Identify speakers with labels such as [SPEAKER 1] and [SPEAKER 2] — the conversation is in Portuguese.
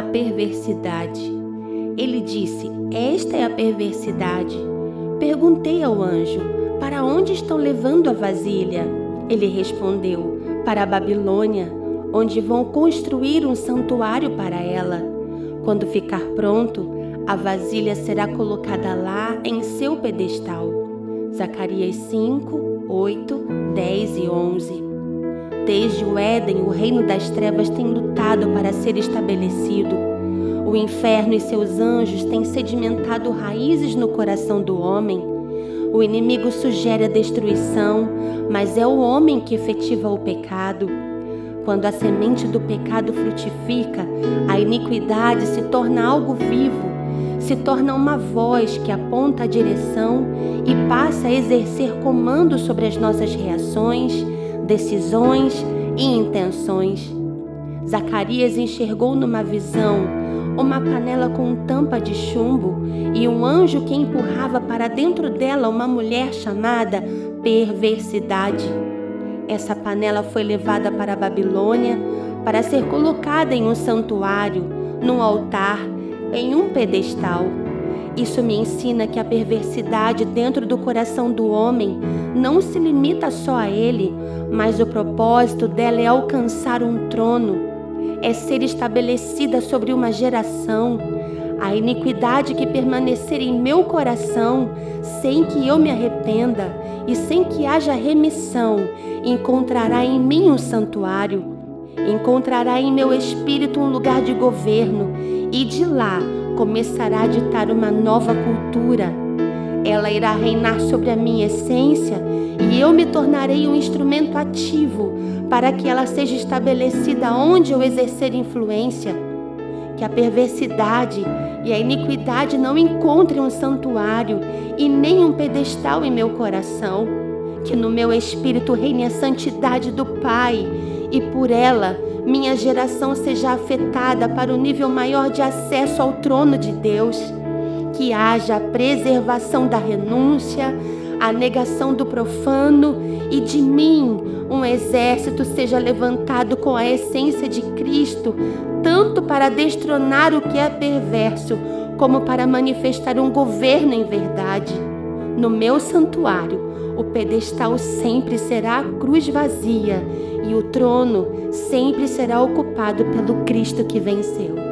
[SPEAKER 1] perversidade. Ele disse: Esta é a perversidade. Perguntei ao anjo: Para onde estão levando a vasilha? Ele respondeu: Para a Babilônia, onde vão construir um santuário para ela. Quando ficar pronto, a vasilha será colocada lá em seu pedestal. Zacarias 5, 8, 10 e 11. Desde o Éden, o reino das trevas tem lutado para ser estabelecido. O inferno e seus anjos têm sedimentado raízes no coração do homem. O inimigo sugere a destruição, mas é o homem que efetiva o pecado. Quando a semente do pecado frutifica, a iniquidade se torna algo vivo, se torna uma voz que aponta a direção e passa a exercer comando sobre as nossas reações, decisões e intenções. Zacarias enxergou numa visão uma panela com tampa de chumbo e um anjo que empurrava para dentro dela uma mulher chamada Perversidade. Essa panela foi levada para a Babilônia para ser colocada em um santuário, num altar, em um pedestal. Isso me ensina que a perversidade dentro do coração do homem não se limita só a ele, mas o propósito dela é alcançar um trono, é ser estabelecida sobre uma geração. A iniquidade que permanecer em meu coração, sem que eu me arrependa e sem que haja remissão, encontrará em mim um santuário, encontrará em meu espírito um lugar de governo, e de lá começará a ditar uma nova cultura. Ela irá reinar sobre a minha essência e eu me tornarei um instrumento ativo para que ela seja estabelecida onde eu exercer influência. Que a perversidade e a iniquidade não encontrem um santuário e nem um pedestal em meu coração. Que no meu espírito reine a santidade do Pai e por ela minha geração seja afetada para o nível maior de acesso ao trono de Deus. Que haja a preservação da renúncia, a negação do profano e de mim um exército seja levantado com a essência de Cristo, tanto para destronar o que é perverso, como para manifestar um governo em verdade. No meu santuário, o pedestal sempre será a cruz vazia e o trono sempre será ocupado pelo Cristo que venceu.